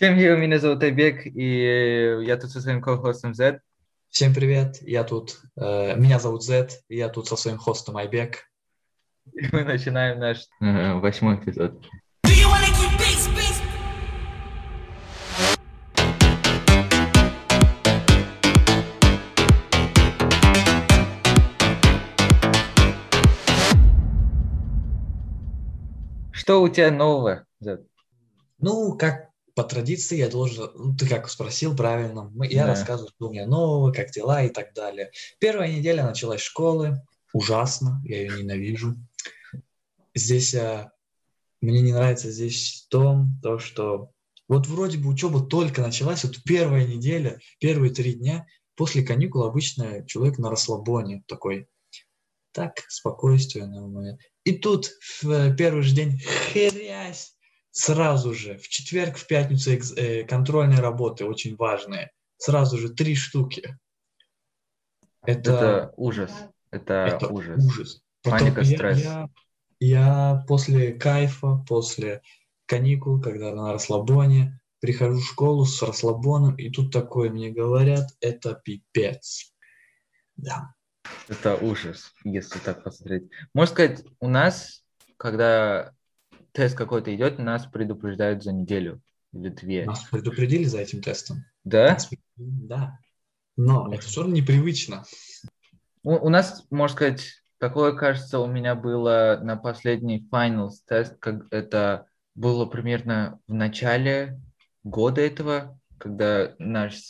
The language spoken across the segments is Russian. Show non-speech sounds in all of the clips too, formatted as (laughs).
Всем привет, меня зовут Айбек, и я тут со своим ко-хостом Z. Всем привет, я тут, э, меня зовут и я тут со своим хостом Айбек. И мы начинаем наш э, восьмой эпизод. Что у тебя нового, Z? Ну, как по традиции я должен, ну, ты как спросил правильно, мы, я Да. рассказываю, что у меня нового, как дела и так далее. Первая неделя началась школы, ужасно, я ее ненавижу. Здесь а, мне не нравится здесь то, то, что вот вроде бы учеба только началась, вот первая неделя, первые три дня, после каникул обычно человек на расслабоне такой, так, спокойствие на момент. И тут в э, первый же день хрясь, сразу же, в четверг, в пятницу э, контрольные работы очень важные. Сразу же три штуки. Это, Это ужас. Это, это ужас. ужас. Паника, я, стресс. Я, я после кайфа, после каникул, когда на расслабоне, прихожу в школу с расслабоном, и тут такое мне говорят, это пипец. Да. Это ужас, если так посмотреть. Можно сказать, у нас, когда тест какой-то идет, нас предупреждают за неделю или две. Нас предупредили за этим тестом. Да? Да. Но это все равно непривычно. У, у нас, можно сказать, такое, кажется, у меня было на последний finals тест, как это было примерно в начале года этого, когда наш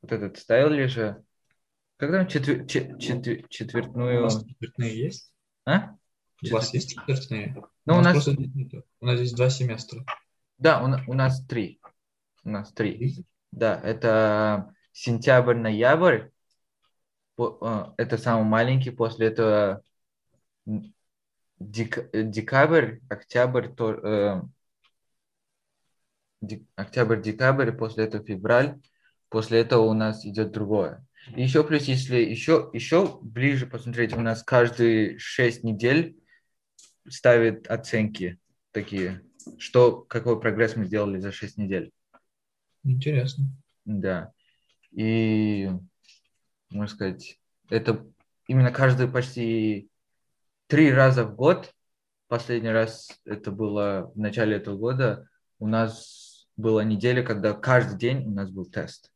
вот этот ставили же, когда четвер, чет- четвер- У четвертную, вас четвертные есть? а? У вас есть четвертные? Ну, у нас, просто здесь нету. У нас здесь два семестра. да, у, у нас три, у нас три. Да, это сентябрь-ноябрь. По- э, Это самый маленький. После этого дек- декабрь, октябрь, то, э, дек- октябрь-декабрь, после этого февраль. После этого у нас идет другое. И еще плюс, если еще, еще ближе посмотреть, у нас каждые 6 недель ставят оценки такие, что, какой прогресс мы сделали за 6 недель. Интересно. Да. И, можно сказать, это именно каждый почти три раза в год. Последний раз это было в начале этого года. У нас была неделя, когда каждый день у нас был тест.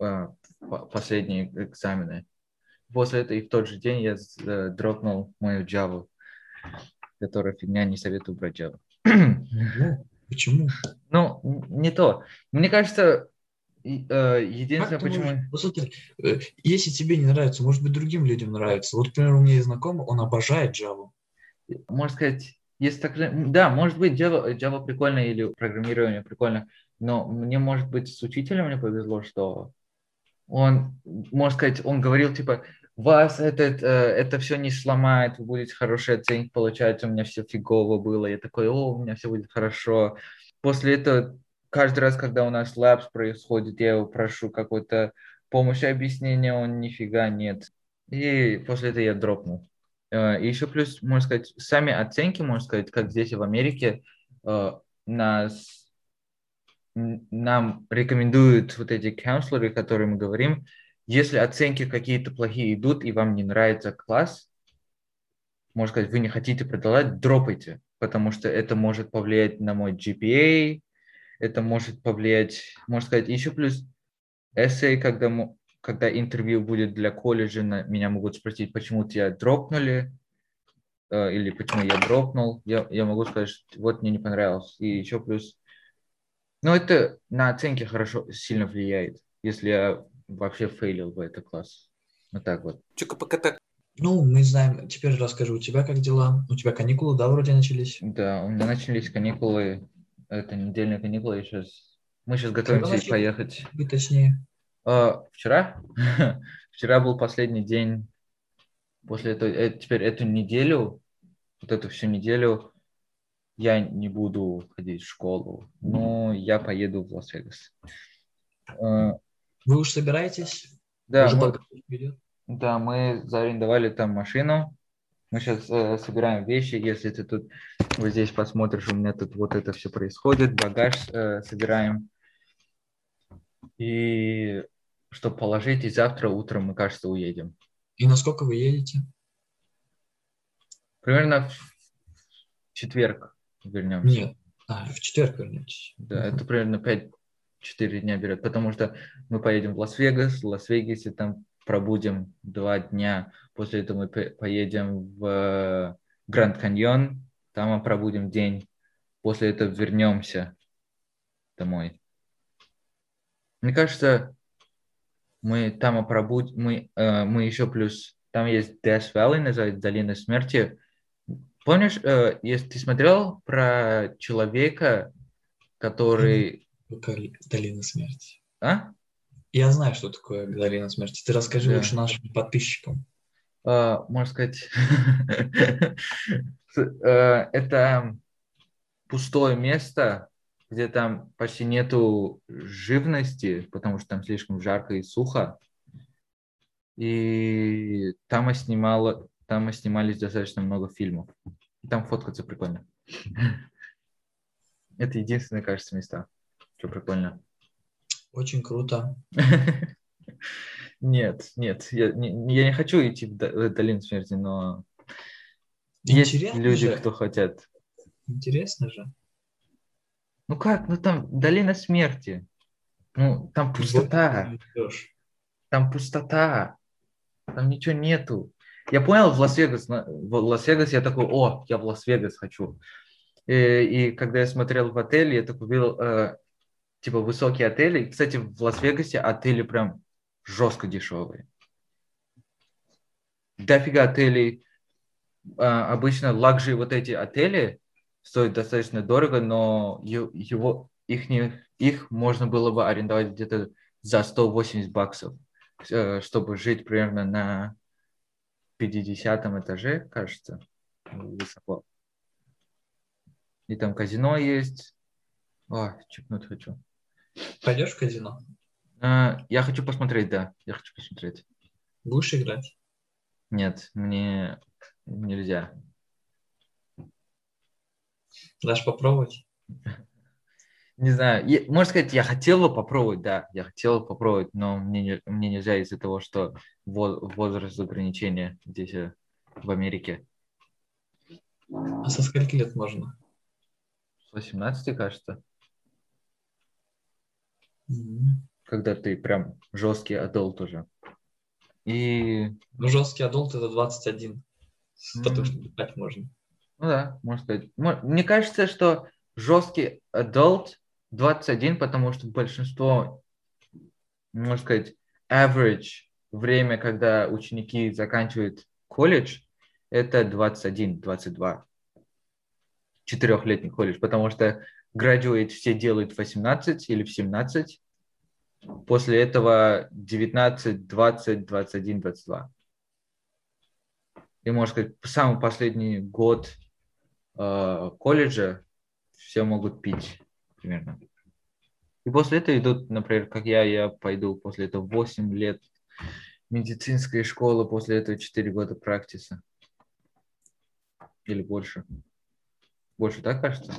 А, по- Последние экзамены. После этого и в тот же день я э, дропнул мою Java, которая фигня, не советую брать Java. Почему? Ну, не то. Мне кажется, э, единственное, Как почему... можешь- Вот смотри, э, если тебе не нравится, может быть, другим людям нравится. Вот, например, у меня есть знакомый, он обожает Java. Можно сказать, есть так. Да, может быть, Java, Java прикольно или программирование прикольно, но мне, может быть, с учителем мне повезло, что он, можно сказать, он говорил, типа, вас этот, э, это все не сломает, вы будете хорошие оценки получать, у меня все фигово было. Я такой, о, у меня все будет хорошо. После этого каждый раз, когда у нас лапс происходит, я его прошу какой-то помощи, объяснения, он нифига нет. И после этого я дропнул. Э, И еще плюс, можно сказать, сами оценки, можно сказать, как здесь в Америке, э, нас, нам рекомендуют вот эти каунселоры, которые мы говорим, если оценки какие-то плохие идут и вам не нравится класс, можно сказать, вы не хотите продолжать, дропайте, потому что это может повлиять на мой GPA, это может повлиять, можно сказать, еще плюс эссей, когда, когда интервью будет для колледжа, на- меня могут спросить, почему тебя дропнули, э, или почему я дропнул, я, я могу сказать, что вот мне не понравилось. И еще плюс, ну это на оценки хорошо, сильно влияет, если я вообще фейлил в этот класс. Вот так вот. Ну, мы знаем, теперь расскажи, у тебя как дела? У тебя каникулы, да, вроде начались? Да, у меня начались каникулы, это недельные каникулы, я сейчас, мы сейчас готовимся начали? поехать. Быть точнее. А, вчера? (laughs) Вчера был последний день. После этого, э, теперь эту неделю, вот эту всю неделю я не буду ходить в школу, но я поеду в Лас-Вегас. Вы уж собираетесь? Да, Уже мы, идет? да, мы заарендовали там машину, Мы сейчас э, собираем вещи. Если ты тут вот здесь посмотришь, у меня тут вот это все происходит. Багаж э, собираем. И чтобы положить, и завтра утром мы, кажется, уедем. И насколько вы едете? Примерно в четверг вернемся. Нет. А, в четверг вернетесь. Да, это примерно 5-4 дня берет, потому что мы поедем в Лас-Вегас, в Лас-Вегасе там пробудем два дня, после этого мы поедем в Гранд Каньон, там мы пробудем день, после этого вернемся домой. Мне кажется, мы там пробудем, мы, э, мы еще плюс, там есть Death Valley, называется Долина Смерти. Помнишь, э, если ты смотрел про человека, который... Долина Смерти. А? Я знаю, что такое долина смерти. Ты расскажи да. лучше нашим подписчикам. Uh, можно сказать, (laughs) uh, это пустое место, где там почти нету живности, потому что там слишком жарко и сухо. И там мы, снимала, там мы снимались достаточно много фильмов. И там фоткаться прикольно. (laughs) Это единственное, кажется, места, что прикольно. Очень круто. (laughs) Нет, нет, я не, я не хочу идти в долину смерти, но Интересно есть люди, же. кто хотят. Интересно же. Ну как, ну там долина смерти. Ну, там пустота. Там пустота. Там ничего нету. Я понял в Лас-Вегас, в Лас-Вегас я такой, о, я в Лас-Вегас хочу. И, и когда я смотрел в отеле, я такой видел, э, типа высокие отели. Кстати, в Лас-Вегасе отели прям жестко дешевые. Дофига отелей. А, обычно лакжи вот эти отели стоят достаточно дорого, но его, их, не, их можно было бы арендовать где-то за 180 баксов, э, чтобы жить примерно на 50 этаже, кажется, высоко. И там казино есть. О, чипнуть хочу. Пойдешь в казино? А, я хочу посмотреть, да. Я хочу посмотреть. Будешь играть? Нет, мне нельзя. Дашь попробовать? Не знаю. Я, можно сказать, я хотел бы попробовать, да. Я хотел бы попробовать, но мне, не, мне нельзя из-за того, что возраст ограничения здесь, э, в Америке. А со скольки лет можно? С 18, кажется. Когда ты прям жесткий адолт уже. И... Ну, жесткий адолт это 21. Mm-hmm. Потому что так можно. Ну да, можно сказать. Мне кажется, что жесткий адолт 21, потому что большинство, можно сказать, average время, когда ученики заканчивают колледж, это 21-22. Четырехлетний колледж, потому что graduate все делают в 18 или в 17, после этого 19, 20, 21, 22. И, можно сказать, самый последний год э, колледжа все могут пить примерно. И после этого идут, например, как я, я пойду после этого 8 лет медицинской школы, после этого 4 года практиса. Или больше. Больше, так кажется?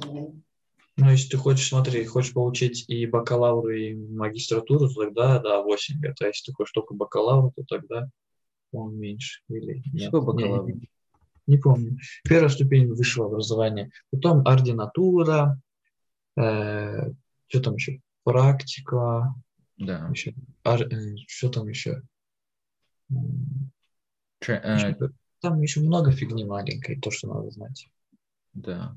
Ну, если ты хочешь, смотри, хочешь получить и бакалавру, и магистратуру, то тогда, да, 8 лет. А если ты хочешь только бакалавру, то тогда он меньше. Или нет. Что бакалавр? Не, не, не помню. Первая ступень высшего образования. Потом ординатура, э, что там еще? Практика. Да. Еще, ар, э, что там еще? Че, э... Там еще много фигни маленькой, то, что надо знать. Да.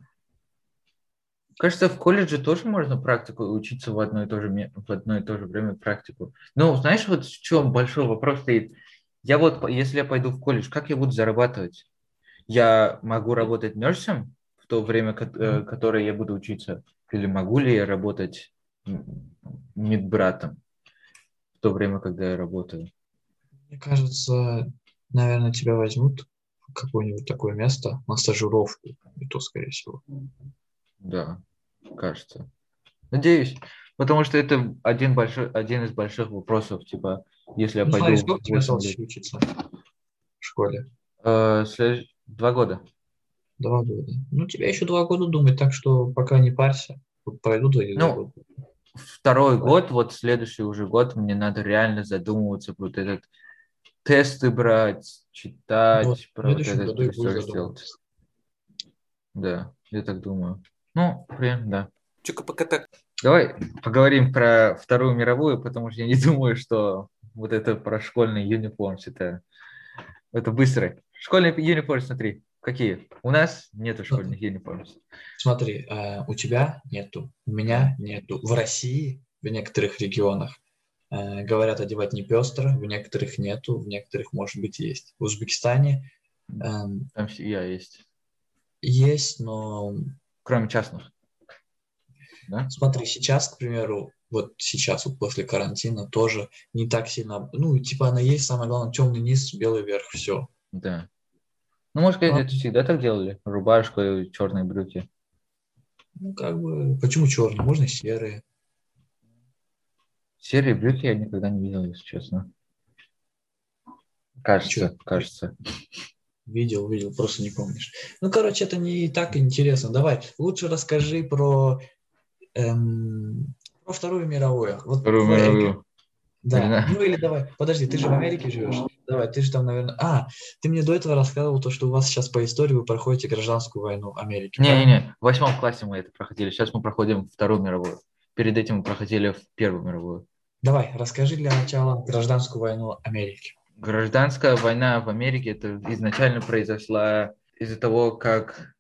Кажется, в колледже тоже можно практику учиться в одно и то же, в одно и то же время практику. Но знаешь, вот в чем большой вопрос стоит? Я вот, если я пойду в колледж, как я буду зарабатывать? Я могу работать нерсом в то время, э, которое я буду учиться? Или могу ли я работать медбратом в то время, когда я работаю? Мне кажется, наверное, тебя возьмут в какое-нибудь такое место на стажировку, и то, скорее всего. Да, кажется. Надеюсь, потому что это один, большой, один из больших вопросов, типа, если я ну, пойду... Сколько тебе осталось учиться в школе? Э, след... Два года. Два года. Ну, тебе еще два года думать, так что пока не парься. Эти два Ну, года. Второй год, вот следующий уже год, мне надо реально задумываться, вот этот тесты брать, читать, Вот, про вот этот году и будешь research делать. задумываться. Да, я так думаю. Ну, прям, да. Чука-пока-так. Давай поговорим про Вторую мировую, потому что я не (laughs) думаю, что вот это про школьный униформ, это, это быстро. Школьный униформ, смотри, какие? У нас нету школьных униформ. Смотри, э, у тебя нету, у меня нету. В России, в некоторых регионах, э, говорят одевать не пестро, в некоторых нету, в некоторых, может быть, есть. В Узбекистане эм, Там я есть, есть, но кроме частных. Да? смотри, сейчас, к примеру, вот сейчас, вот после карантина, тоже не так сильно, ну, типа она есть, самое главное, темный низ, белый верх, все. Да. Ну, может, сказать, А. это всегда так делали? Рубашку и черные брюки. Ну, как бы, почему черный? Можно и серые. Серые брюки я никогда не видел, если честно. Кажется, Чё? кажется. Видел, видел, просто не помнишь. Ну, короче, это не так интересно. Давай, лучше расскажи про, эм, про Вторую мировую. Вот Вторую мировую. Да. Да. Ну или давай, подожди, ты же в Америке живешь. Давай, ты же там, наверное... А, ты мне до этого рассказывал то, что у вас сейчас по истории вы проходите гражданскую войну Америки. Не-не-не, в восьмом классе мы это проходили. Сейчас мы проходим Вторую мировую. Перед этим мы проходили Первую мировую. Давай, расскажи для начала гражданскую войну Америки. Гражданская война в Америке это изначально произошла из-за того, как,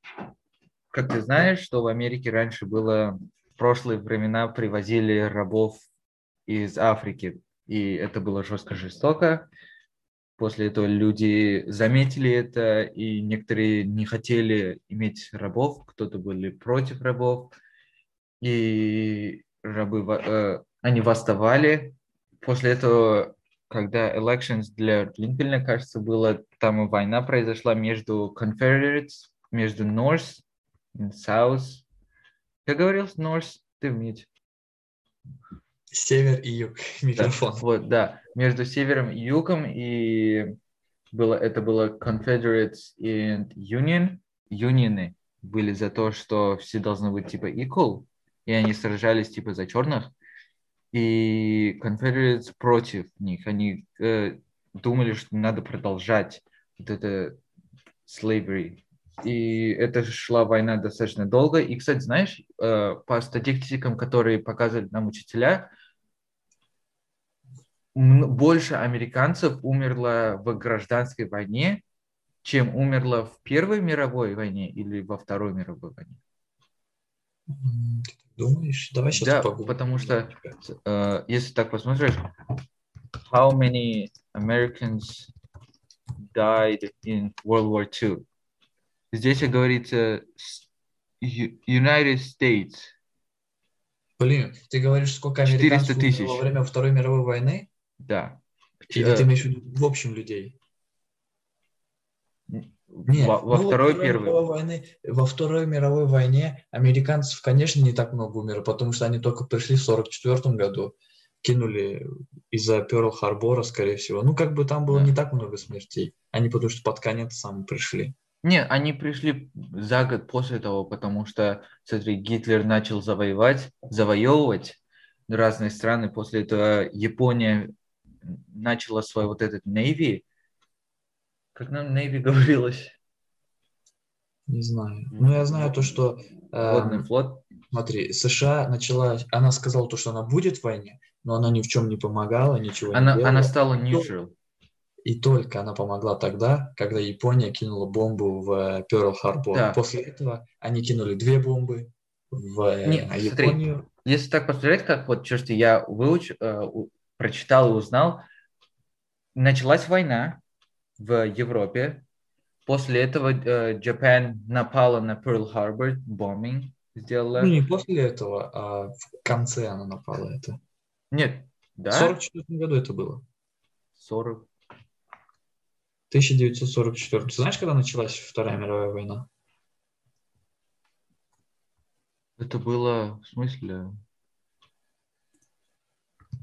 как ты знаешь, что в Америке раньше было, в прошлые времена привозили рабов из Африки, и это было жестко жестоко. После этого люди заметили это, и некоторые не хотели иметь рабов, кто-то были против рабов, и рабы, э, они восставали. После этого когда elections для Линкольна, кажется, было, там и война произошла между Confederates, между North и South. Я говорил North, ты вмить. Север и юг. (laughs) Микрофон. Вот, да, между севером и югом, и было, это было Confederates и Union. Юнионы были за то, что все должны быть типа equal, и они сражались типа за черных, и Confederates против них. Они э, думали, что надо продолжать вот это slavery. И это шла война достаточно долго. И, кстати, знаешь, э, по статистикам, которые показывали нам учителя, больше американцев умерло в гражданской войне, чем умерло в Первой мировой войне или во Второй мировой войне. Думаешь? Давай сейчас Да, погуглим. потому что э, если так посмотришь, how many Americans died in World War II? Здесь говорится United States. Блин, ты говоришь, сколько 400 американцев тысяч. во время Второй мировой войны? Да. Или Э, ты имеешь в виду в общем людей? Во, Нет, во ну вот Второй, Второй Первой. мировой войны, во Второй мировой войне американцев, конечно, не так много умерло, потому что они только пришли в 1944 году, кинули из-за Перл-Харбора, скорее всего. Ну, как бы там было Да. не так много смертей. Они потому что под конец сами пришли. Не, они пришли за год после того, потому что, смотри, Гитлер начал завоевать, завоевывать разные страны. После этого Япония начала свой вот этот Navy. Как нам Navy (laughs) говорилось? Не знаю. Ну, я знаю то, что... э, Водный флот. Смотри, США начала... Она сказала то, что она будет в войне, но она ни в чем не помогала, ничего не Она, делала. она стала neutral. И только она помогла тогда, когда Япония кинула бомбу в Перл-Харбор. Да. После этого они кинули две бомбы в э, Не, смотри. Японию. Если так посмотреть, как вот что я выуч, э, прочитал и узнал, началась война в Европе. После этого э, Japan напала на Перл-Харбор, бомбинг сделала. Ну, не после этого, а в конце она напала это. Нет, да? В 1944 году это было. 40. 1944. Ты знаешь, когда началась Вторая мировая война? Это было, в смысле?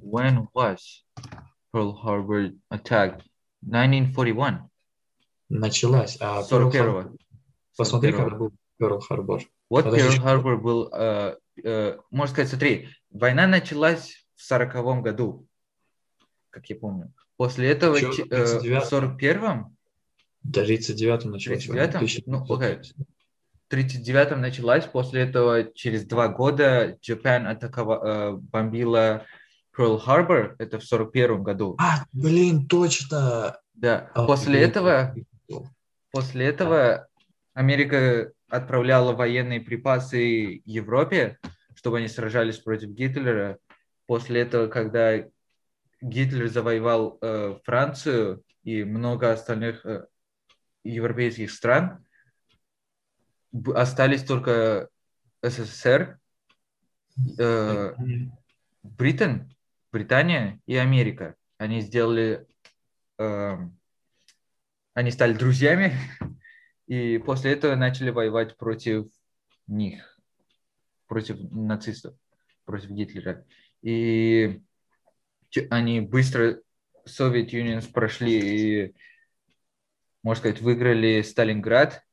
When was Pearl Harbor attacked? 1941. началась. А Pearl 41-го. Harbor- Посмотри, 41-го. когда был Перл Харбор. Вот Подожди, Перл-Харбор был, э, э, можно сказать, смотри, война началась в сороковом году, как я помню. После этого Чё, э, в 39-м? сорок первом, В 39-м началась война. 39-м? Ну, 1939. в 39-м началась, после этого через два года Japan атаковала, бомбила Перл-Харбор, это в сорок первом году. А, блин, точно! Да, А, после блин, этого После этого Америка отправляла военные припасы Европе, чтобы они сражались против Гитлера. После этого, когда Гитлер завоевал э, Францию и много остальных э, европейских стран, остались только СССР, э, Британ, Британия и Америка. Они сделали, эм, они стали друзьями, (laughs) и после этого начали воевать против них, против нацистов, против Гитлера. И они быстро Soviet Union прошли и, можно сказать, выиграли Сталинград,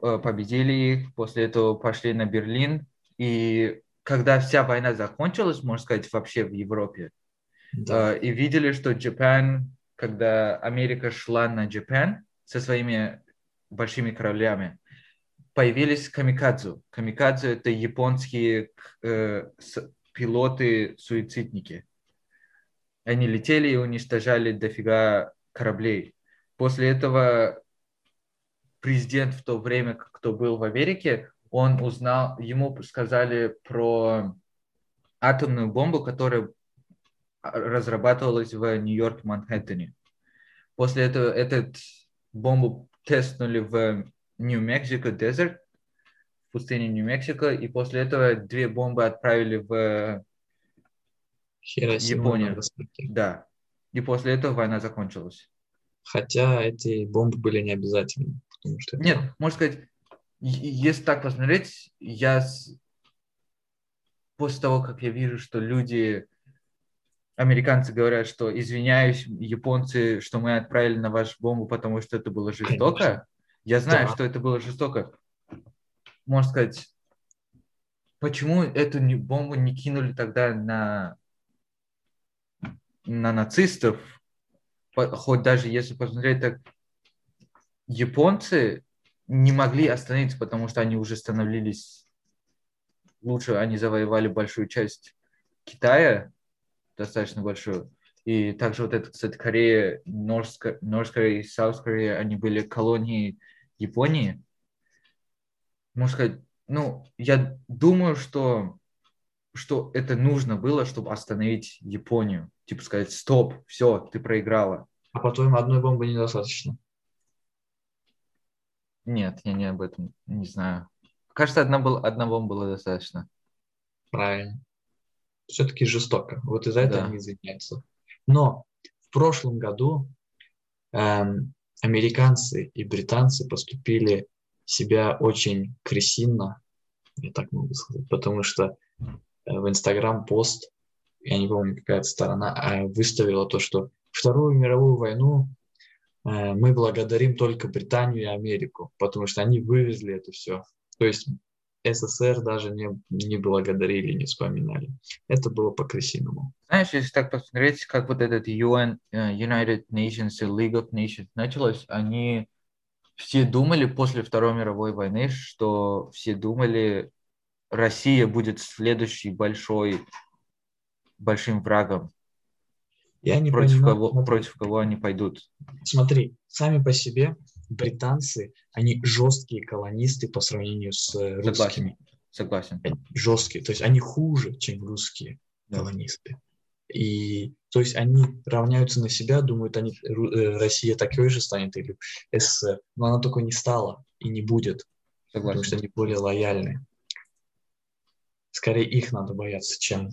э, победили их, после этого пошли на Берлин. И когда вся война закончилась, можно сказать, вообще в Европе, Да. э, и видели, что Japan, когда Америка шла на Japan со своими большими кораблями, появились камикадзу. Камикадзу – это японские э, пилоты-суицидники. Они летели и уничтожали дофига кораблей. После этого президент в то время, кто был в Америке, он узнал, ему сказали про атомную бомбу, которая разрабатывалась в Нью-Йорке, Манхэттене. После этого этот бомбу тестнули в Нью-Мексико, дезерт, в пустыне Нью-Мексико, и после этого две бомбы отправили в... Хиросима. Нагасаки. Да. И после этого война закончилась. Хотя эти бомбы были не обязательны. Потому что это- Нет, можно сказать, если так посмотреть, я после того, как я вижу, что люди, американцы говорят, что извиняюсь, японцы, что мы отправили на вашу бомбу, потому что это было жестоко, Конечно. я знаю, Да. что это было жестоко. Можно сказать, почему эту бомбу не кинули тогда на, на нацистов, хоть даже если посмотреть так, японцы не могли остановиться, потому что они уже становились лучше, они завоевали большую часть Китая, достаточно большую. И также вот это, кстати, Корея, North North Korea и South Korea, они были колонии Японии. Можно сказать, ну, я думаю, что, что это нужно было, чтобы остановить Японию. Типа сказать, стоп, все, ты проиграла. А по-твоему, одной бомбы недостаточно? Нет, я не об этом не знаю. Кажется, одна, был, одна бомба была достаточно. Правильно. Все-таки жестоко. Вот из-за этого Да. они извиняются. Но в прошлом году эм, американцы и британцы поступили себя очень крысинно, я так могу сказать, потому что э, в Инстаграм пост, я не помню, какая-то сторона, а, выставила то, что Вторую мировую войну мы благодарим только Британию и Америку, потому что они вывезли это все. То есть СССР даже не, не благодарили, не вспоминали. Это было по-крысиному. Знаешь, если так посмотреть, как вот этот UN, э, United Nations и League of Nations началось, они все думали после Второй мировой войны, что все думали, Россия будет следующей большой, большим врагом, Я не против понимаю, кого, против кого они пойдут. смотри, сами по себе британцы, они жесткие колонисты по сравнению с э, Согласен, русскими. согласен. Жесткие, то есть они хуже, чем русские Да. колонисты. И то есть они равняются на себя, думают, они, э, Россия такой же станет или СССР, но она такой не стала и не будет, потому что Согласен. они более лояльны. Скорее их надо бояться, чем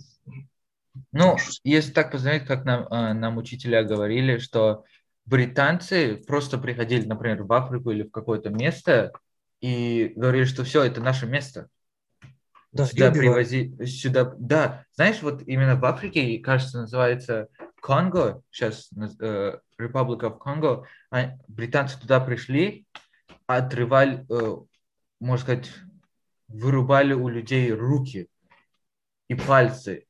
Ну, если так посмотреть, как нам, э, нам учителя говорили, что британцы просто приходили, например, в Африку или в какое-то место и говорили, что все, это наше место. да, сюда убивают. привози, сюда, да, знаешь, вот именно в Африке, кажется, называется Конго, сейчас э, Republic of Congo, а, британцы туда пришли, отрывали, э, можно сказать, вырубали у людей руки и пальцы.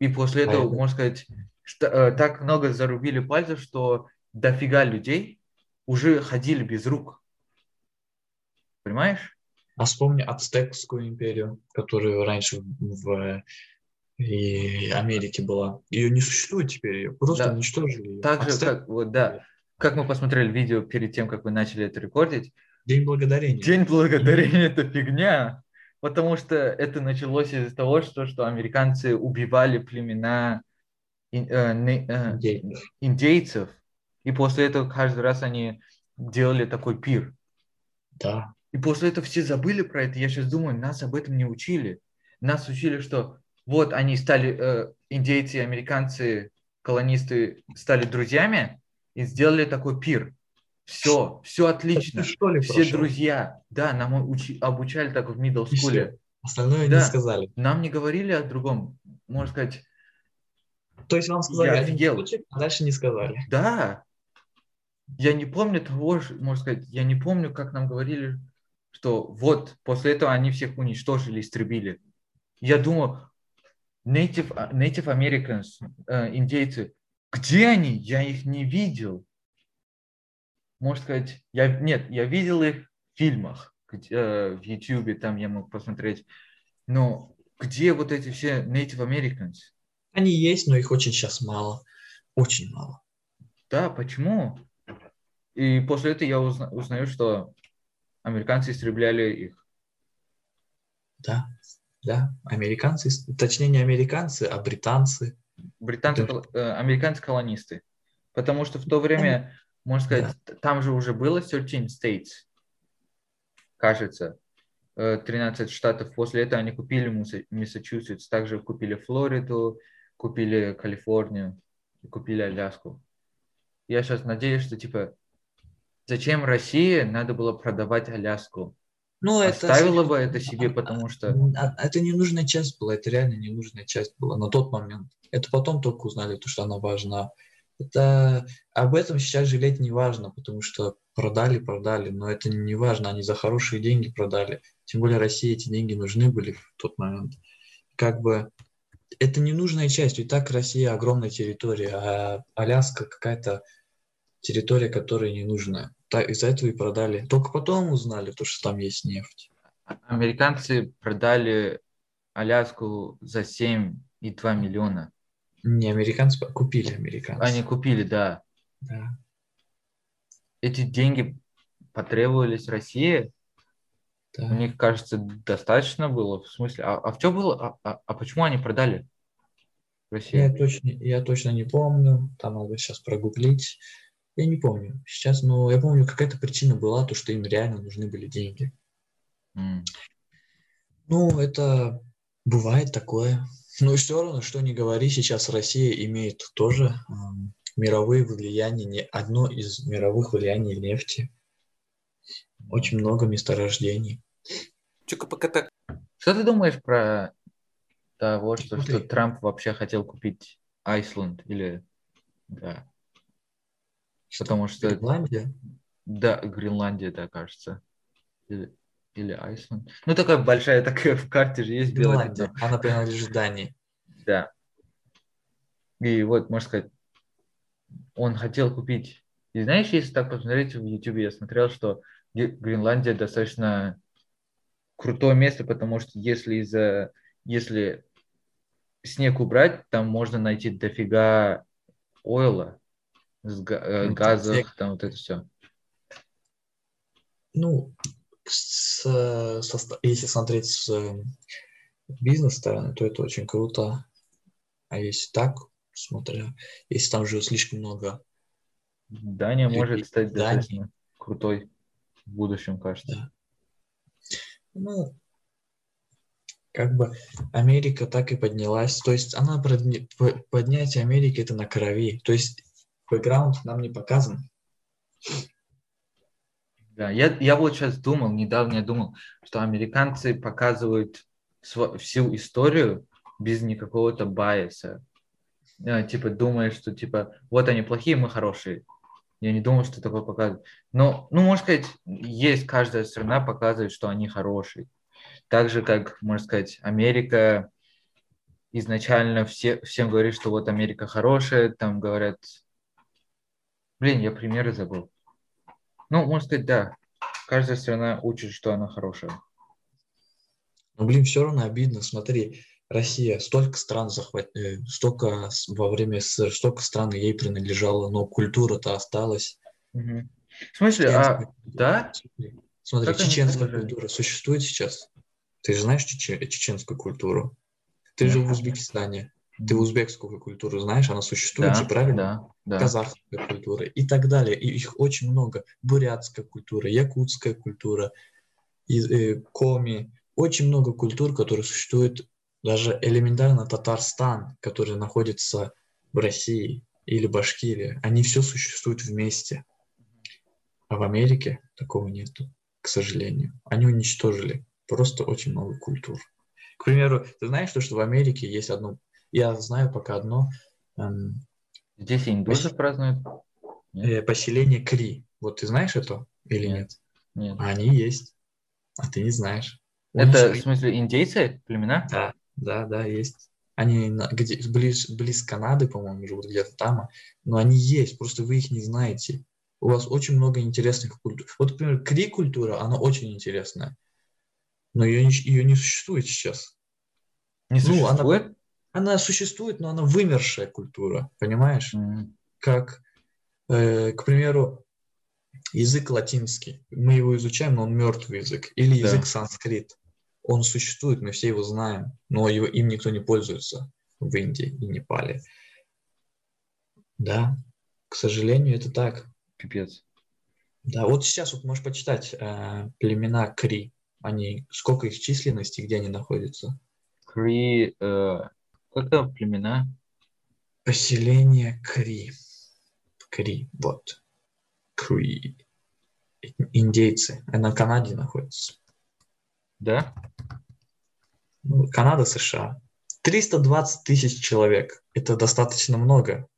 И после этого, а можно сказать, что, э, так много зарубили пальцев, что дофига людей уже ходили без рук. Понимаешь? А вспомни Ацтекскую империю, которая раньше в и Америке была. Ее не существует теперь, ее просто да. уничтожили. Так же, как, вот, да, как мы посмотрели видео перед тем, как вы начали это рекордить. День благодарения. День благодарения – это фигня, потому что это началось из-за того, что, что американцы убивали племена ин, э, не, э, индейцев. индейцев, и после этого каждый раз они делали такой пир. Да. И после этого все забыли про это. Я сейчас думаю, нас об этом не учили. Нас учили, что вот они стали, э, индейцы, американцы, колонисты стали друзьями и сделали такой пир. Все, все отлично. Ли все прошел? друзья. Да, нам учи, обучали так в middle school. Остальное да. не сказали. Нам не говорили о другом. Можно сказать, то есть вам сказали я один случай, а дальше не сказали. Да. Я не помню того, можно сказать, я не помню, как нам говорили, что вот после этого они всех уничтожили, истребили. Я думаю, Native, Native Americans, э, индейцы, где они? Я их не видел. Можно сказать, я, нет, я видел их в фильмах, где, э, в YouTube, там я мог посмотреть. Но где вот эти все Native Americans? Они есть, но их очень сейчас мало. Очень мало. Да, почему? И после этого я узна, узнаю, что американцы истребляли их. Да, да, американцы, точнее не американцы, а британцы. Британцы, да. э, американцы-колонисты. Потому что в то время, можно сказать, да. там же уже было 13 states, кажется, 13 э, штатов. После этого они купили Массачусетс, также купили Флориду, купили Калифорнию, купили Аляску. Я сейчас надеюсь, что типа зачем России надо было продавать Аляску? Ну, Оставила это... бы это себе, потому что... А, это ненужная часть была, это реально ненужная часть была на тот момент. Это потом только узнали, то, что она важна. Это об этом сейчас жалеть не важно, потому что продали, продали, но это не важно, они за хорошие деньги продали. Тем более России эти деньги нужны были в тот момент. Как бы это ненужная часть, и так Россия огромная территория, а Аляска какая-то территория, которая не нужна. Из-за этого и продали. Только потом узнали, то, что там есть нефть. Американцы продали Аляску за 7,2 миллиона. Не, американцы купили американцы. Они купили, да. Да. Эти деньги потребовались России. Да. Мне кажется, достаточно было. В смысле, а, а в чем было? А, а, а почему они продали Россию? Я точно, я точно не помню. Там надо сейчас прогуглить. Я не помню сейчас, но я помню, какая-то причина была, то, что им реально нужны были деньги. Mm. Ну, это бывает такое. Но все равно, что не говори, сейчас Россия имеет тоже э, мировые влияния, не одно из мировых влияний нефти. Очень много месторождений. Что ты думаешь про того, что, что Трамп вообще хотел купить Айсланд или да? Что, Потому что Гренландия? Да, Гренландия, да, кажется. Или, или Айсланд. Ну, такая большая, (laughs) такая в карте же есть Гренландия. Она принадлежит Дании. Да. И вот, можно сказать, он хотел купить. И знаешь, если так посмотреть в YouTube, я смотрел, что Гренландия достаточно крутое место, потому что если из-за если снег убрать, там можно найти дофига ойла, э, газов, там вот это все. Ну, с, со, если смотреть с э, бизнес-стороны, то это очень круто. А если так, смотря, если там же слишком много... Дания может стать достаточно крутой в будущем, кажется. Да. Ну, как бы Америка так и поднялась. То есть она подня... поднятие Америки это на крови. То есть бэкграунд нам не показан. Да, я, я вот сейчас думал, недавно я думал, что американцы показывают всю историю без никакого-то байеса. э, типа, думает, что, типа, вот они плохие, мы хорошие. Я не думал, что такое показывает. Но, ну, можно сказать, есть каждая страна показывает, что они хорошие. Так же, как, можно сказать, Америка изначально все, всем говорит, что вот Америка хорошая, там говорят... Блин, я примеры забыл. Ну, можно сказать, да. Каждая страна учит, что она хорошая. Но, блин, все равно обидно. Смотри, Россия, столько стран захватила, э, столько во время СССР, столько стран ей принадлежало, но культура-то осталась. Угу. В смысле, а, да? Смотри, как чеченская культура существует сейчас? Ты же знаешь чече, чеченскую культуру? Ты Нет. жил в Узбекистане. Ты узбекскую культуру знаешь, она существует, да, правильно? Да, да. Казахская культура и так далее. И их очень много. Бурятская культура, якутская культура, и, э, коми. Очень много культур, которые существуют даже элементарно Татарстан, который находится в России или Башкирия, они все существуют вместе. А в Америке такого нету, к сожалению. Они уничтожили просто очень много культур. К примеру, ты знаешь, что в Америке есть одно, я знаю пока одно... Эм, Здесь индусов пос... празднуют? Э, поселение Кри. Вот ты знаешь это или нет? Нет. нет. Они есть, а ты не знаешь. Это, в смысле, индейцы, племена? Да, да, да, есть. Они где, близ, близ Канады, по-моему, живут где-то там, но они есть, просто вы их не знаете. У вас очень много интересных культур. Вот, например, кри-культура, она очень интересная, но ее, ее не существует сейчас. Не существует? Ну, она, она существует, но она вымершая культура, понимаешь? Mm. Как, э, к примеру, язык латинский. Мы его изучаем, но он мертвый язык. Или язык да. санскрит он существует, мы все его знаем, но его, им никто не пользуется в Индии и Непале. Да, к сожалению, это так. Пипец. Да, вот сейчас вот можешь почитать э, племена Кри. Они, сколько их численности, где они находятся? Кри, э, это племена? Поселение Кри. Кри, вот. Кри. Индейцы. Они на Канаде находятся. Да? Ну, Канада, США. 320 тысяч человек. Это достаточно много.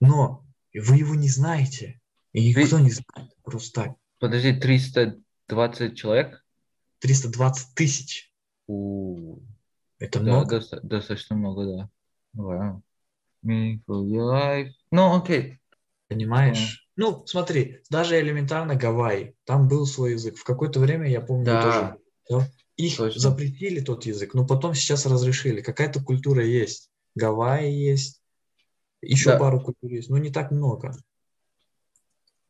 Но вы его не знаете. И никто не знает. Просто так. Подожди, 320 человек? 320 тысяч. У... Это да, много? Доста- достаточно много, да. Wow. Me for your life. Ну, окей. Понимаешь? Ну, смотри, даже элементарно Гавайи, там был свой язык. В какое-то время, я помню, да. тоже да, их Точно. запретили тот язык, но потом сейчас разрешили. Какая-то культура есть. Гавайи есть, еще да. пару культур есть, но не так много.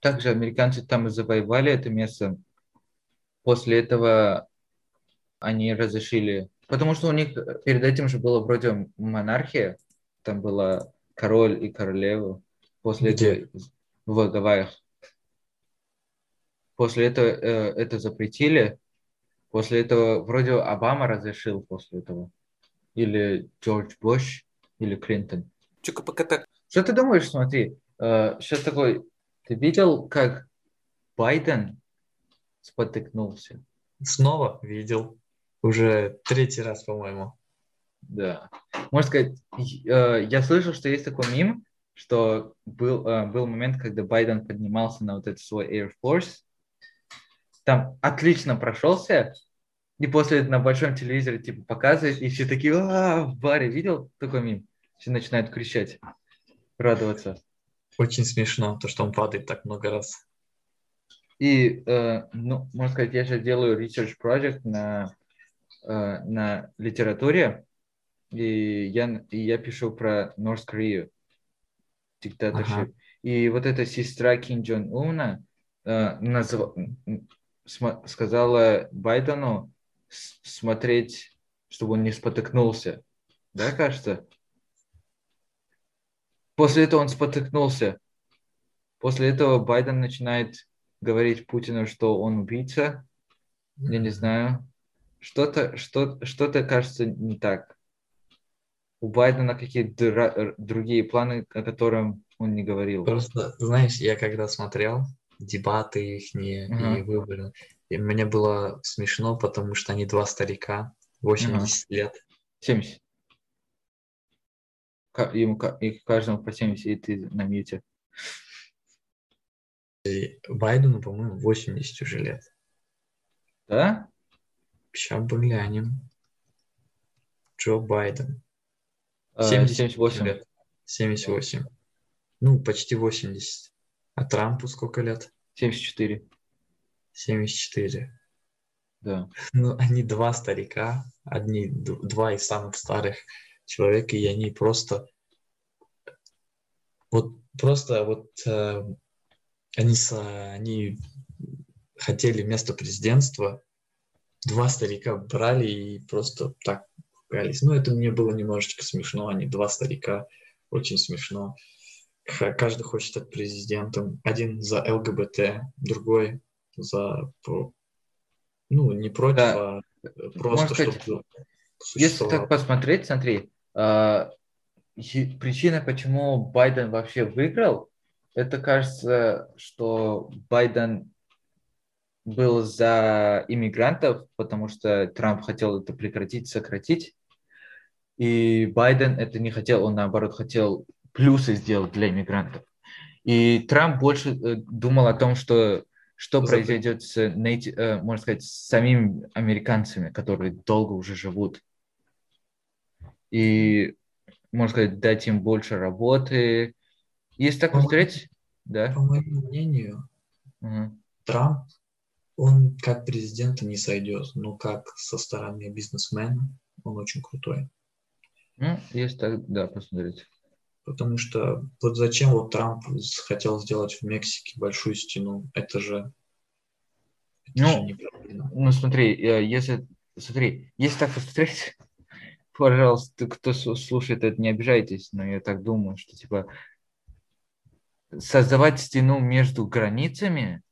Также американцы там и завоевали это место. После этого они разрешили, потому что у них перед этим же было вроде монархия, там была король и королева. После Где? этого в Гавайях. После этого э, это запретили. После этого вроде Обама разрешил после этого. Или Джордж Буш, или Клинтон. Что ты думаешь, смотри, э, сейчас такой, ты видел, как Байден спотыкнулся? Снова видел. Уже третий раз, по-моему. Да. Можно сказать, э, я слышал, что есть такой мим, что был, э, был момент, когда Байден поднимался на вот этот свой Air Force, там отлично прошелся, и после на большом телевизоре типа показывает, и все такие, а, в баре, видел такой мим? Все начинают кричать, радоваться. Очень смешно, то, что он падает так много раз. И, э, ну, можно сказать, я сейчас делаю research project на, э, на литературе, и я, и я пишу про North Korea диктаторшип. Ага. И вот эта сестра Ким Джон Уна э, назв... см... сказала Байдену смотреть, чтобы он не спотыкнулся. Да, кажется? После этого он спотыкнулся. После этого Байден начинает говорить Путину, что он убийца. Я не знаю. Что-то, что, что-то кажется не так у Байдена какие-то другие планы, о которых он не говорил. Просто, знаешь, я когда смотрел дебаты их uh-huh. и выборы, и мне было смешно, потому что они два старика, 80 uh-huh. лет. 70. ему их каждому по 70, и ты на мьюте. Байдену, по-моему, 80 уже лет. Да? Сейчас глянем. Джо Байден. 78 э, лет. 78. Ну, почти 80. А Трампу сколько лет? 74. 74. Да. Ну, они два старика, одни, два из самых старых человека, и они просто вот просто вот э, они, с, они хотели место президентства, два старика брали и просто так ругались. Ну, это мне было немножечко смешно, они два старика, очень смешно. Каждый хочет стать президентом. Один за ЛГБТ, другой за ну, не против, да. а просто сказать, чтобы Если так посмотреть, смотри, э, причина, почему Байден вообще выиграл, это кажется, что Байден был за иммигрантов, потому что Трамп хотел это прекратить, сократить. И Байден это не хотел, он наоборот хотел плюсы сделать для иммигрантов. И Трамп больше э, думал о том, что что произойдет с, э, можно сказать, с самими американцами, которые долго уже живут. И, можно сказать, дать им больше работы. Если так посмотреть, да. По моему мнению, угу. Трамп, он как президента не сойдет, но как со стороны бизнесмена он очень крутой. Ну, если так, да, посмотреть. Потому что вот зачем вот Трамп хотел сделать в Мексике большую стену? Это же, это ну, же ну, смотри, э, если, смотри, если так посмотреть, (laughs) пожалуйста, кто слушает это, не обижайтесь, но я так думаю, что типа создавать стену между границами,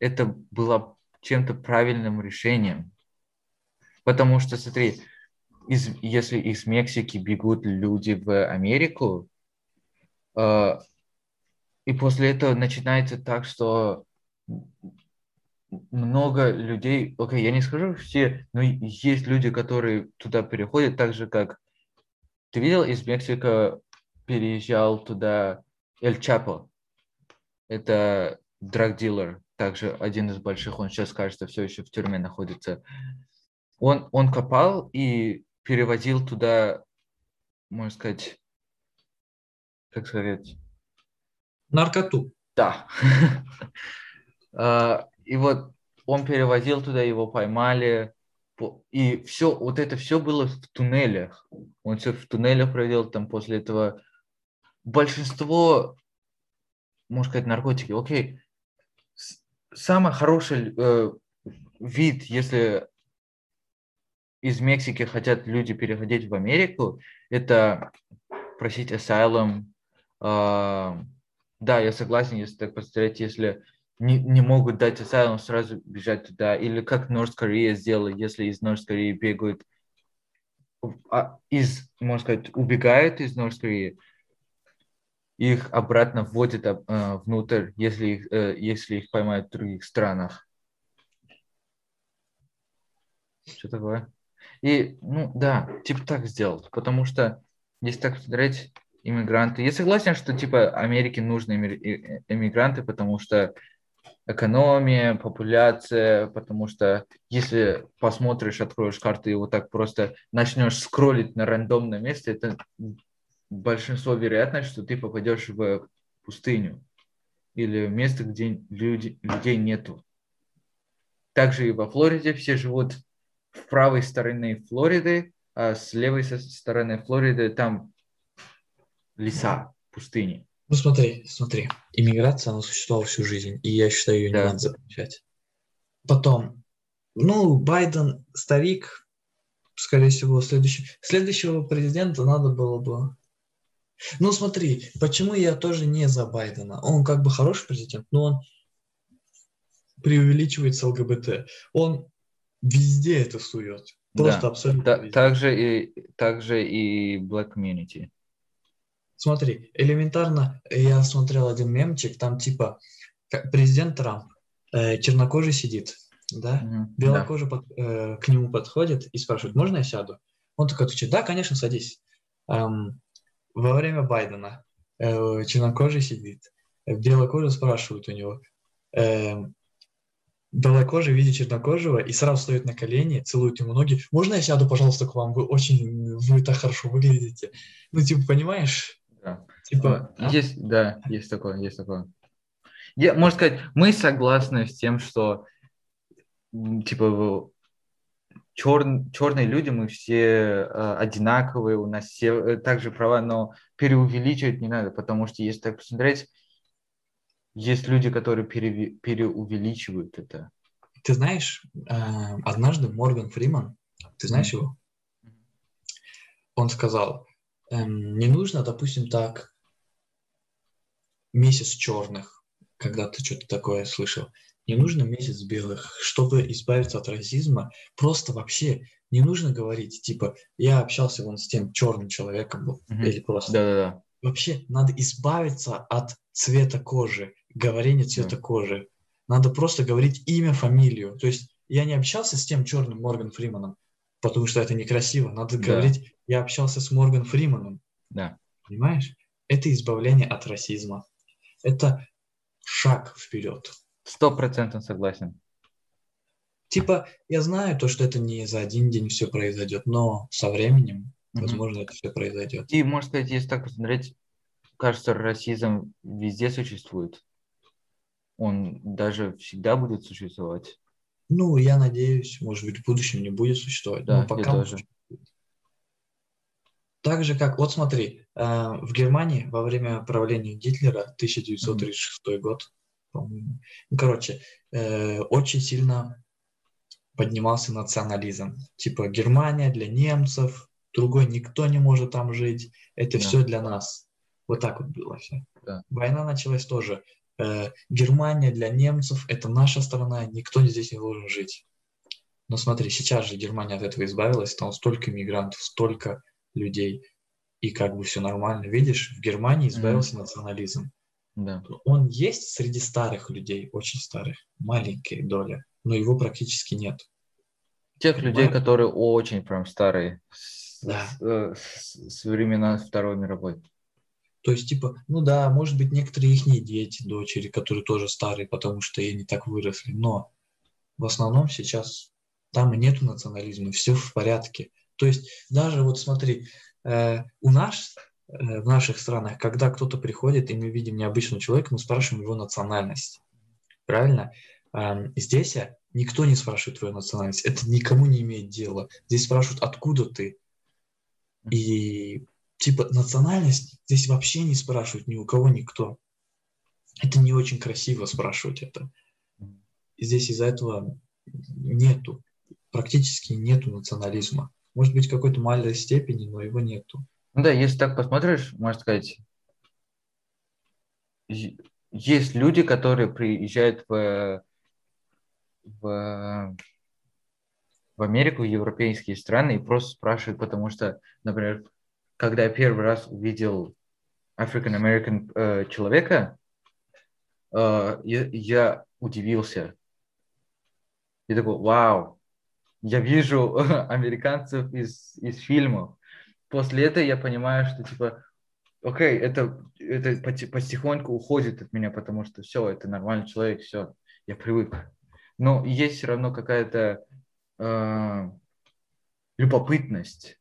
это было чем-то правильным решением. Потому что, смотри, из, если из Мексики бегут люди в Америку, а, и после этого начинается так, что много людей, окей, okay, я не скажу все, но есть люди, которые туда переходят, так же как ты видел, из Мексики переезжал туда Эль Чапо. Это драг-дилер, также один из больших, он сейчас, кажется, все еще в тюрьме находится. Он, он копал и перевозил туда, можно сказать, как сказать? Наркоту. Да. (laughs) А, и вот он перевозил туда, его поймали, и все, вот это все было в туннелях. Он все в туннелях провел, там после этого большинство, можно сказать, наркотики. Окей, самый хороший э, вид, если из Мексики хотят люди переходить в Америку, это просить asylum, а, да, я согласен, если так посмотреть, если не, не могут дать asylum, сразу бежать туда. Или как North Korea сделала, если из North Korea бегают, а, из, можно сказать, убегают из North Korea, их обратно вводят а, внутрь, если их, а, если их поймают в других странах. Что такое? И, ну, да, типа так сделать, потому что, если так смотреть, иммигранты. Я согласен, что типа Америке нужны иммигранты, потому что экономия, популяция, потому что если посмотришь, откроешь карты и вот так просто начнешь скроллить на рандомное место, это большинство вероятность, что ты попадешь в пустыню или место, где люди, людей нету. Также и во Флориде все живут в правой стороне Флориды, а с левой стороны Флориды там леса, пустыни. Ну смотри, смотри, иммиграция, она существовала всю жизнь, и я считаю, ее да. не надо запрещать. Потом, ну, Байден старик, скорее всего, следующий, следующего президента надо было бы... Ну смотри, почему я тоже не за Байдена? Он как бы хороший президент, но он преувеличивает с ЛГБТ. Он везде это сует. Просто да. абсолютно. Да, также и, также и Black Community. Смотри, элементарно, я смотрел один мемчик, там типа президент Трамп, э, чернокожий сидит, да, mm-hmm. белокожий да. Под, э, к нему подходит и спрашивает, можно я сяду? Он такой отвечает, да, конечно, садись. Эм, во время Байдена э, чернокожий сидит, э, белокожий спрашивает у него, э, белокожий видит чернокожего и сразу встает на колени, целует ему ноги. Можно я сяду, пожалуйста, к вам? Вы очень, вы так хорошо выглядите. Ну, типа, понимаешь? Да. Типа, А, Есть, да, есть такое, есть такое. Я, можно сказать, мы согласны с тем, что типа чер, черные люди, мы все э, одинаковые, у нас все э, также права, но преувеличивать не надо, потому что если так посмотреть, есть люди, которые переве- преувеличивают это. ты знаешь, э, однажды Морган Фриман, ты знаешь его? Он сказал, эм, не нужно, допустим, так месяц черных, когда ты что-то такое слышал. Не нужно месяц белых, чтобы избавиться от расизма. Просто вообще не нужно говорить, типа, я общался вон с тем черным человеком, вот, Мгм. или просто. Да-да-да. Вообще надо избавиться от цвета кожи, говорения цвета кожи. Надо просто говорить имя, фамилию. То есть я не общался с тем черным Морган Фриманом, потому что это некрасиво. Надо Да. говорить, я общался с Морган Фриманом. Да. Понимаешь? Это избавление от расизма. Это шаг вперед. Сто процентов согласен. Типа, я знаю то, что это не за один день все произойдет, но со временем, Мгм. возможно, это все произойдет. И, можно сказать, если так посмотреть, кажется, расизм везде существует. Он даже всегда будет существовать. Ну, я надеюсь, может быть, в будущем не будет существовать. Да, но пока тоже. Так же, как, вот смотри, э, в Германии во время правления Гитлера, 1936 год, по-моему, ну, короче, э, очень сильно поднимался национализм. Типа Германия для немцев, другой никто не может там жить, это Да. все для нас. Вот так вот было все. Да. Война началась тоже. Э, Германия для немцев, это наша страна, никто здесь не должен жить. Но смотри, сейчас же Германия от этого избавилась, там столько мигрантов, столько людей, и как бы все нормально. Видишь, в Германии избавился национализм. Да. Он есть среди старых людей, очень старых, маленькая доля, но его практически нет. Тех людей, Понимаю. которые очень прям старые. Да. с- э, с- с времена Второй мировой. То есть, типа, ну да, может быть, некоторые их дети, дочери, которые тоже старые, потому что они так выросли, но в основном сейчас там и нету национализма, все в порядке. То есть, даже вот смотри, э, у нас, в наших странах, когда кто-то приходит, и мы видим необычного человека, мы спрашиваем его национальность. Правильно? Эм, Здесь э, никто не спрашивает твою национальность. Это никому не имеет дела. Здесь спрашивают, откуда ты. И типа национальность здесь вообще не спрашивают ни у кого никто. Это не очень красиво спрашивать это. Здесь из-за этого нету, практически нету национализма. Может быть, в какой-то малой степени, но его нету. Ну да, если так посмотришь, можно сказать, есть люди, которые приезжают в, в, в Америку, в европейские страны и просто спрашивают, потому что, например, когда я первый раз увидел African American э, человека, э, я, я удивился. Я такой, вау, я вижу (laughs) американцев из, из фильмов. После этого я понимаю, что типа, окей, это, это поти- потихоньку уходит от меня, потому что все, это нормальный человек, все, я привык. Но есть все равно какая-то э, любопытность.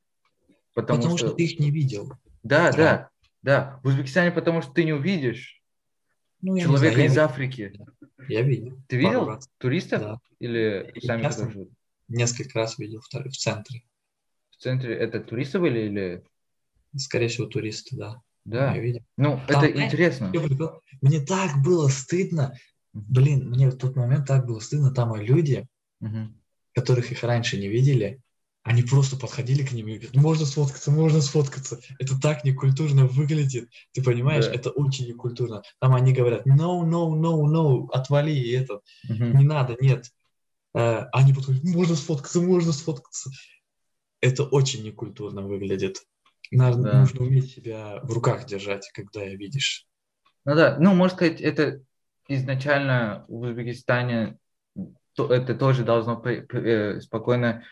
Потому, Потому что, что ты их не видел. да, Да. да, да. В Узбекистане, потому что ты не увидишь Ну, я человека знаю, я из видел. Африки. Я видел. Ты видел туристов Да. или сами которые живут? Несколько раз видел в, в центре. В центре это туристы были или? Скорее всего, туристы, да. Да. Ну, Там, это интересно. Мне так было стыдно. Блин, мне в тот момент так было стыдно. Там люди, Мгм. которых их раньше не видели, они просто подходили к ним и говорят, можно сфоткаться, можно сфоткаться. Это так некультурно выглядит. Ты понимаешь, Да. это очень некультурно. Там они говорят, no, no, no, no, отвали это, Мгм. не надо, нет. Э, Они подходят, можно сфоткаться, можно сфоткаться. Это очень некультурно выглядит. Надо, Да. Нужно уметь себя в руках держать, когда видишь. Ну да, ну, можно сказать, это изначально в Узбекистане то- это тоже должно э, спокойно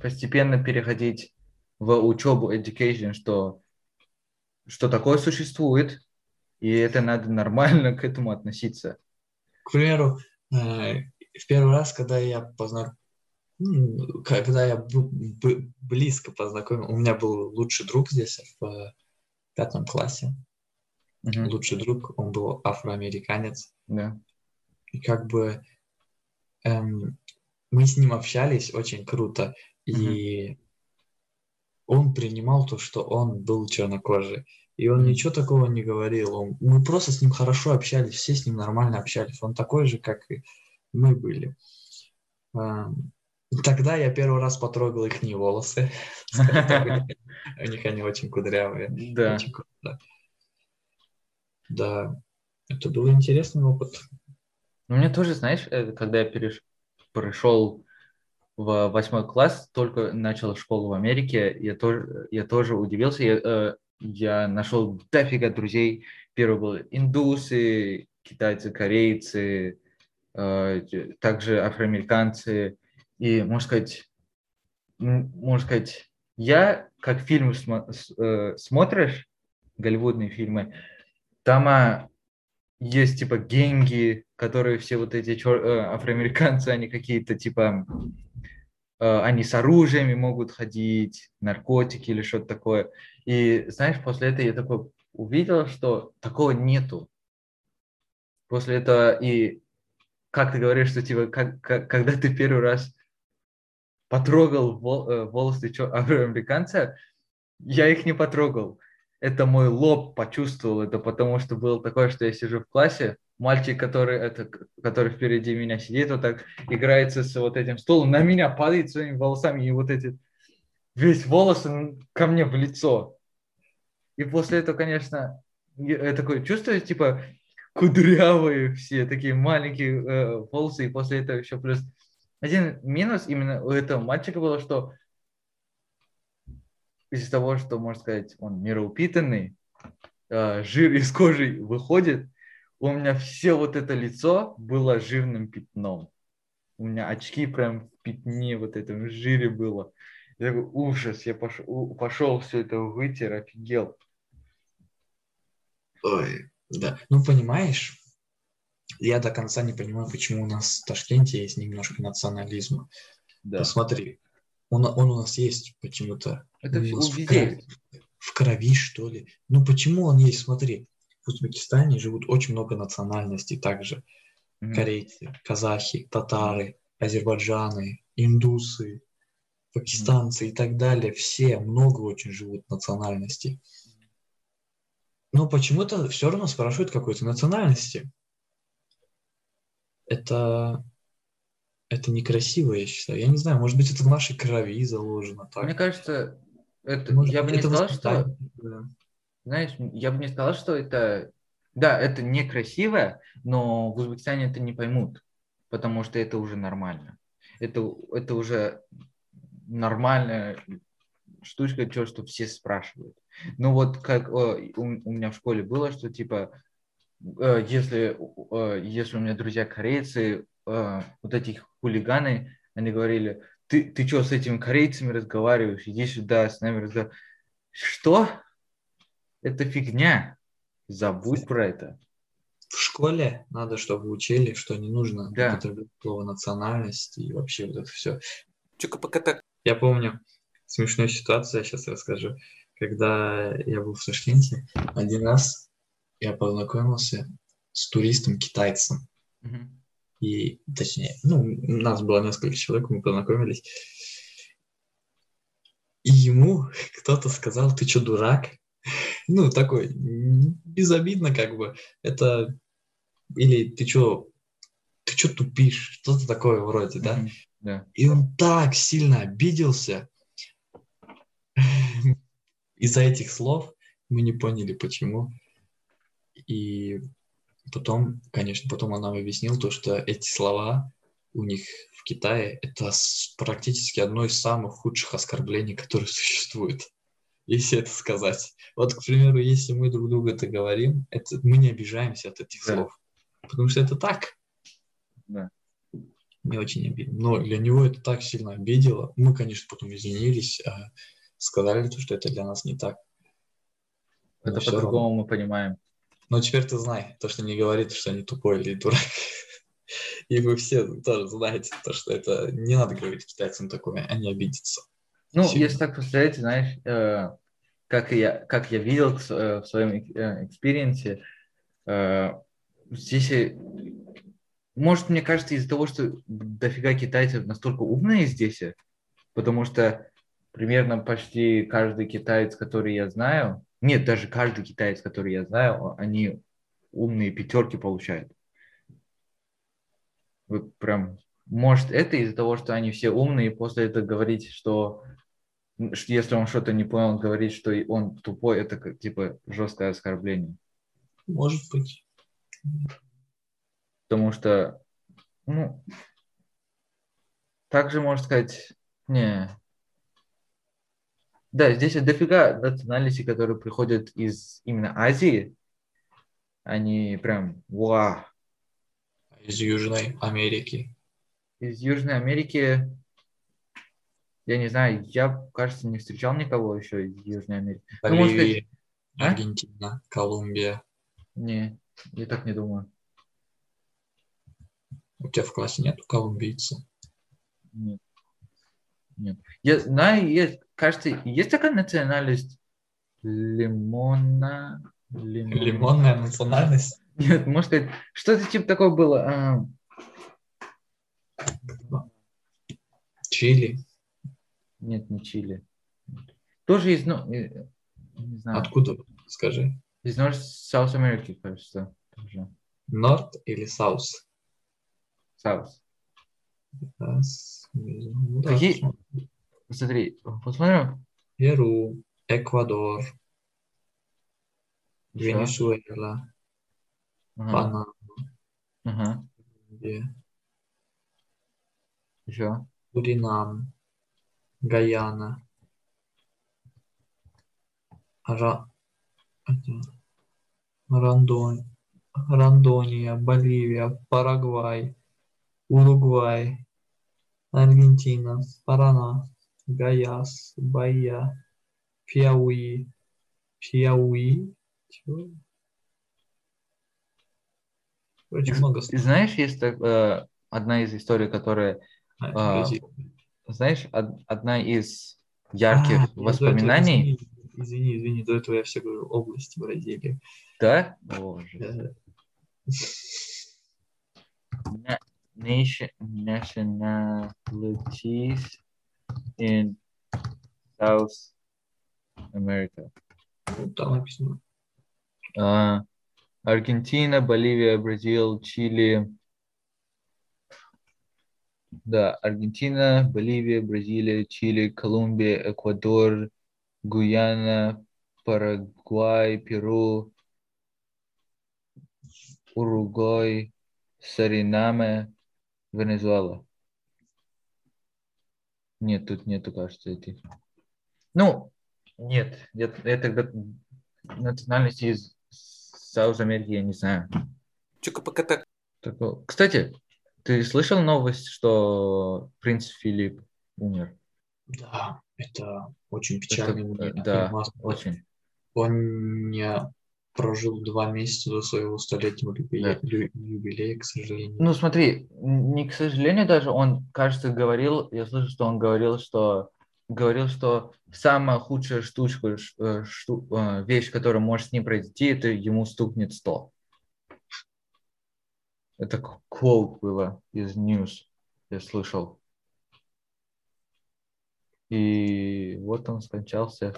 постепенно переходить в учебу, education, что, что такое существует, и это надо нормально к этому относиться. К примеру, э, в первый раз, когда я познакомился, когда я близко познакомил, у меня был лучший друг здесь в пятом классе. Uh-huh. Лучший друг, он был афроамериканец. Да. И как бы эм, мы с ним общались очень круто, uh-huh. и он принимал то, что он был чернокожий. И он ничего такого не говорил. Он, мы просто с ним хорошо общались, все с ним нормально общались. Он такой же, как и мы были. Эм, тогда я первый раз потрогал их не волосы. (laughs) (laughs) У них они очень кудрявые. Да. Да, это был интересный опыт. Ну, мне тоже, знаешь, э, когда я переш... пришел в восьмой класс, только начал школу в Америке, я тоже, я тоже удивился. Я, э, я нашел дофига друзей. Первый был индусы, китайцы, корейцы, э, также афроамериканцы. И, можно сказать, можно сказать, я, как фильм смо- э, смотришь, голливудные фильмы, там а, есть типа генги, которые все вот эти чер... э, афроамериканцы, они какие-то типа, э, они с оружиями могут ходить, наркотики или что-то такое. И знаешь, после этого я такой увидел, что такого нету. После этого и как ты говоришь, что типа, как, как, когда ты первый раз потрогал э, волосы (laughs) афроамериканца, я их не потрогал. Это мой лоб почувствовал это, потому что было такое, что я сижу в классе, мальчик, который, это, который впереди меня сидит, вот так играется с вот этим стулом, на меня падает своими волосами, и вот эти весь волос ко мне в лицо. И после этого, конечно, я такое чувствую, типа, кудрявые все, такие маленькие э, волосы, и после этого еще плюс один минус именно у этого мальчика было, что из-за того, что, можно сказать, он мироупитанный, э, жир из кожи выходит, у меня все вот это лицо было жирным пятном. У меня очки прям в пятне вот этом жире было. Я такой, ужас, я пошел, пошел все это вытер, офигел. Ой, да. Ну, понимаешь, я до конца не понимаю, почему у нас в Ташкенте есть немножко национализма. Да. Посмотри, он, он у нас есть почему-то. Это у нас в, крови, в крови, что ли. Ну почему он есть? Смотри, в Узбекистане живут очень много национальностей также. Mm-hmm. Корейцы, казахи, татары, азербайджаны, индусы, пакистанцы mm-hmm. и так далее. Все, много очень живут национальностей. Но почему-то все равно спрашивают какой-то национальности это, это некрасиво, я считаю. Я не знаю, может быть, это в нашей крови заложено. Так. Мне кажется, это, может, я бы не сказал, что... Знаешь, я бы не сказал, что это... Да, это некрасиво, но в Узбекистане это не поймут, потому что это уже нормально. Это, это уже нормальная штучка, то, что все спрашивают. Ну вот как о, у, у меня в школе было, что типа если, э, если у меня друзья корейцы, э, вот эти хулиганы, они говорили, ты, ты что с этими корейцами разговариваешь, иди сюда, с нами разговаривай. Что? Это фигня. Забудь про это. В школе надо, чтобы учили, что не нужно да. употреблять слово национальность и вообще вот это все. Я помню смешную ситуацию, я сейчас расскажу. Когда я был в Ташкенте, один раз я познакомился с туристом-китайцем. Mm-hmm. И, точнее, ну, у нас было несколько человек, мы познакомились. И ему (laughs) кто-то сказал, ты что, дурак? (laughs) Ну, такой, безобидно как бы. Это, или ты что, ты что тупишь? Что-то такое вроде, да? Mm-hmm. Yeah. И он так сильно обиделся (laughs) из-за этих слов. Мы не поняли, почему. И потом, конечно, потом он нам объяснил то, что эти слова у них в Китае это практически одно из самых худших оскорблений, которые (laughs) существуют, если это сказать. Вот, к примеру, если мы друг другу это говорим, это, мы не обижаемся от этих да. слов, потому что это так. Да. Не очень обидно. Но для него это так сильно обидело. Мы, конечно, потом извинились, а сказали, то, что это для нас не так. Но Это по-другому мы понимаем. Но теперь ты знай, то, что не говорит, что они тупой или дурак. (laughs) И вы все тоже знаете, то, что это не надо говорить китайцам такое, они обидятся. Ну, Сильно. если так посмотреть, знаешь, э, как я, как я видел э, в своем э, experience е, э, здесь, э, может, мне кажется, из-за того, что дофига китайцев настолько умные здесь, э, потому что примерно почти каждый китаец, который я знаю, нет, даже каждый китаец, который я знаю, они умные пятерки получают. Вот прям, может, это из-за того, что они все умные, и после этого говорить, что если он что-то не понял, говорить, что он тупой, это как, типа жесткое оскорбление. Может быть. Потому что, ну, также можно сказать, не. Да, здесь дофига национальностей, которые приходят из именно Азии. Они прям, вау. Из Южной Америки. Из Южной Америки, я не знаю, я, кажется, не встречал никого еще из Южной Америки. Ну, может Боливия, а? Аргентина, Колумбия. Не, я так не думаю. У тебя в классе нету колумбийца? Нет. Нет. Я знаю, есть, кажется, есть такая национальность лимона. лимон- Лимонная национальность? Нет, может сказать, что-то типа такое было. а, Чили. нет, не Чили. Тоже из, ну, не знаю, Откуда? Скажи. из North South America, кажется. Тоже. Норт или? South. Раз, ну да, Какие-. Смотри, посмотрим. Перу, Эквадор, Еще. Венесуэла, Ага, Панама, ага. Колумбия, Еще. Суринам, Гаяна, Ра... Рандон... Рандония, Боливия, Парагвай, Уругвай, Аргентина, Парана, Гаяс, Бая, Пиауи, Пиауи. Чего? Очень много Ты знаешь, есть э, одна из историй, которая, Бразилия. знаешь, од- одна из ярких А, до этого- воспоминаний, Извини, извини, извини, до этого я все говорю область Бразилии. да? Боже. Э, Na- nation nationalities in South America. ну, Там написано. А, Аргентина, Боливия, Бразил, Чили. Да, Аргентина, Боливия, Бразилия, Чили, Колумбия, Эквадор, Гuyana, Парагвай, Перу, Уругвай, Суринаме, Венесуэла. Нет, тут нету, кажется, этих. Ну, нет, я, я тогда национальности из Саус Америки я не знаю. Чука-пока-так. Такого- Кстати, ты слышал новость, что принц Филипп умер? Да, это очень печально. Это, да, очень. Он не прожил два месяца до своего столетнего юбилея, лю- юбилея, к сожалению. Ну, смотри, не к сожалению даже, он, кажется, говорил, я слышал, что он говорил, что говорил, что самая худшая штучка, э, шту- э, вещь, которая может с ним произойти, это ему стукнет 100. Это к- quote было из News, я слышал. И вот он скончался.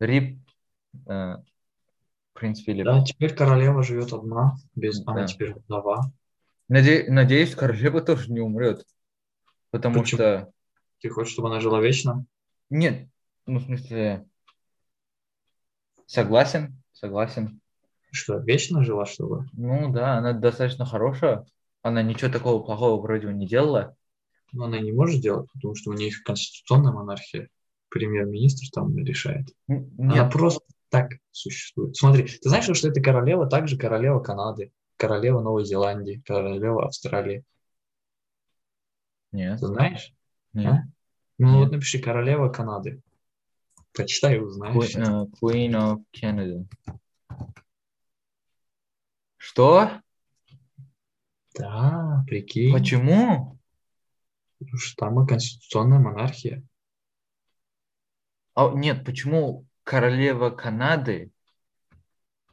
Рип, э, принц Филипп. Да, теперь королева живет одна, без, она Да. теперь вдова. Наде- надеюсь, королева тоже не умрет. Потому Почему? что... Ты хочешь, чтобы она жила вечно? Нет, ну, в смысле... Согласен, согласен. Что, вечно жила, чтобы? Ну да, она достаточно хорошая. Она ничего такого плохого вроде бы не делала. Но она не может делать, потому что у них конституционная монархия. Премьер-министр там решает. Н- Она Нет, просто так существует. Смотри, ты знаешь, что это королева, также королева Канады, королева Новой Зеландии, королева Австралии. нет, Ты знаешь? нет. А? Ну Нет. вот напиши королева Канады. Почитай и узнаешь. Queen, э, Queen of Canada. Что? Да, прикинь. Почему? Потому что там и конституционная монархия. А, нет, почему королева Канады,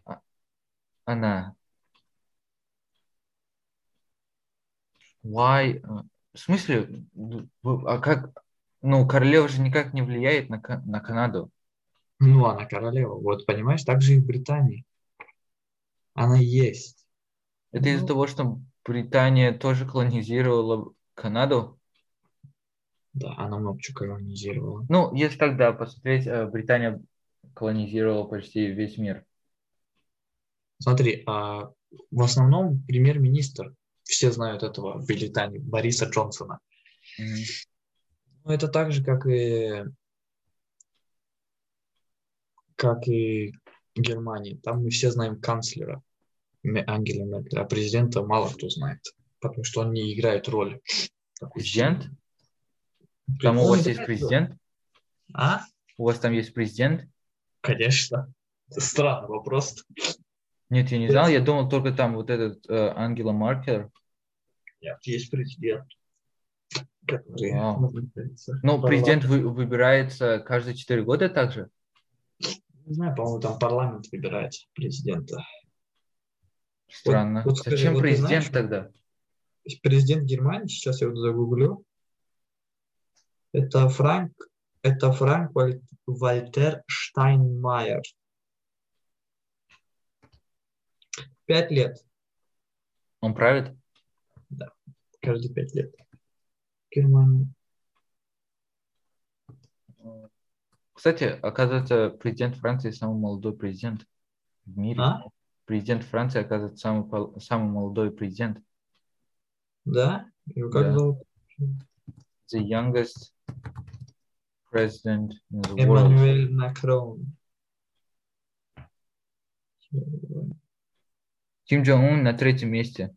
а, она... Why? э, В смысле, а как? Ну, королева же никак не влияет на, на Канаду. Ну, она королева. Вот, понимаешь, так же и в Британии. Она есть. Это из-за Ну. того, что Британия тоже колонизировала Канаду. Да, она много чего колонизировала. Ну, если тогда посмотреть, э, Британия колонизировала почти весь мир. Смотри, а в основном премьер-министр, все знают этого в Британии, Бориса Джонсона. Мгм. Ну, это так же, как и как и Германии. Там мы все знаем канцлера Ангела Меркель, а президента мало кто знает, потому что он не играет роль. Президент? сильной. Там у вас есть президент? А? У вас там есть президент? Конечно. Это странный вопрос. Нет, я не знал. Я думал только там вот этот э, Ангела Маркер. Нет, есть президент. Который Вау. Ну, президент вы- выбирается каждые 4 года также? Не знаю, по-моему, там парламент выбирает президента. Странно. вот скажи, Зачем вот президент знаешь, тогда? Президент Германии, сейчас я вот загуглю, это Франк, это Франк Валь- Вальтер Штайнмайер. Пять лет, Он правит? каждые пять лет. Германия. Кстати, оказывается, президент Франции самый молодой президент в мире. А? Президент Франции, оказывается, самый, самый молодой президент. Да? Его как Да. зовут? The youngest president in the world. Эммануэль Макрон. Ким Джон Ун на третьем месте.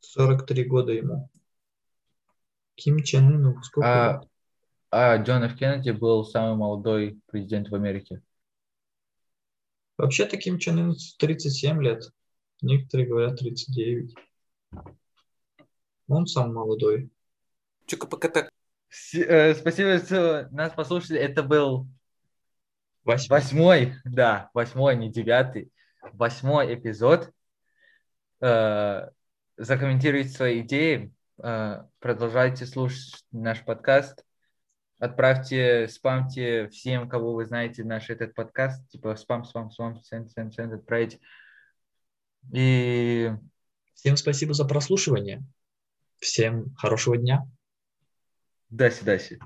43 года ему. Ким Чен Ыну сколько А, лет? а Джон Ф. Кеннеди был самый молодой президент в Америке. Вообще-то Ким Чен Ын 37 лет. Некоторые говорят 39. Он сам молодой. Чука-пока-так. Э, Спасибо, что нас послушали. Это был Восьмой. восьмой, да, восьмой, не девятый, восьмой эпизод. Э, Закомментируйте свои идеи, э, продолжайте слушать наш подкаст. Отправьте, спамьте всем, кого вы знаете, наш этот подкаст. Типа спам, спам, спам, сент, сент, сент, отправить. И Всем спасибо за прослушивание. Всем хорошего дня. До свидания.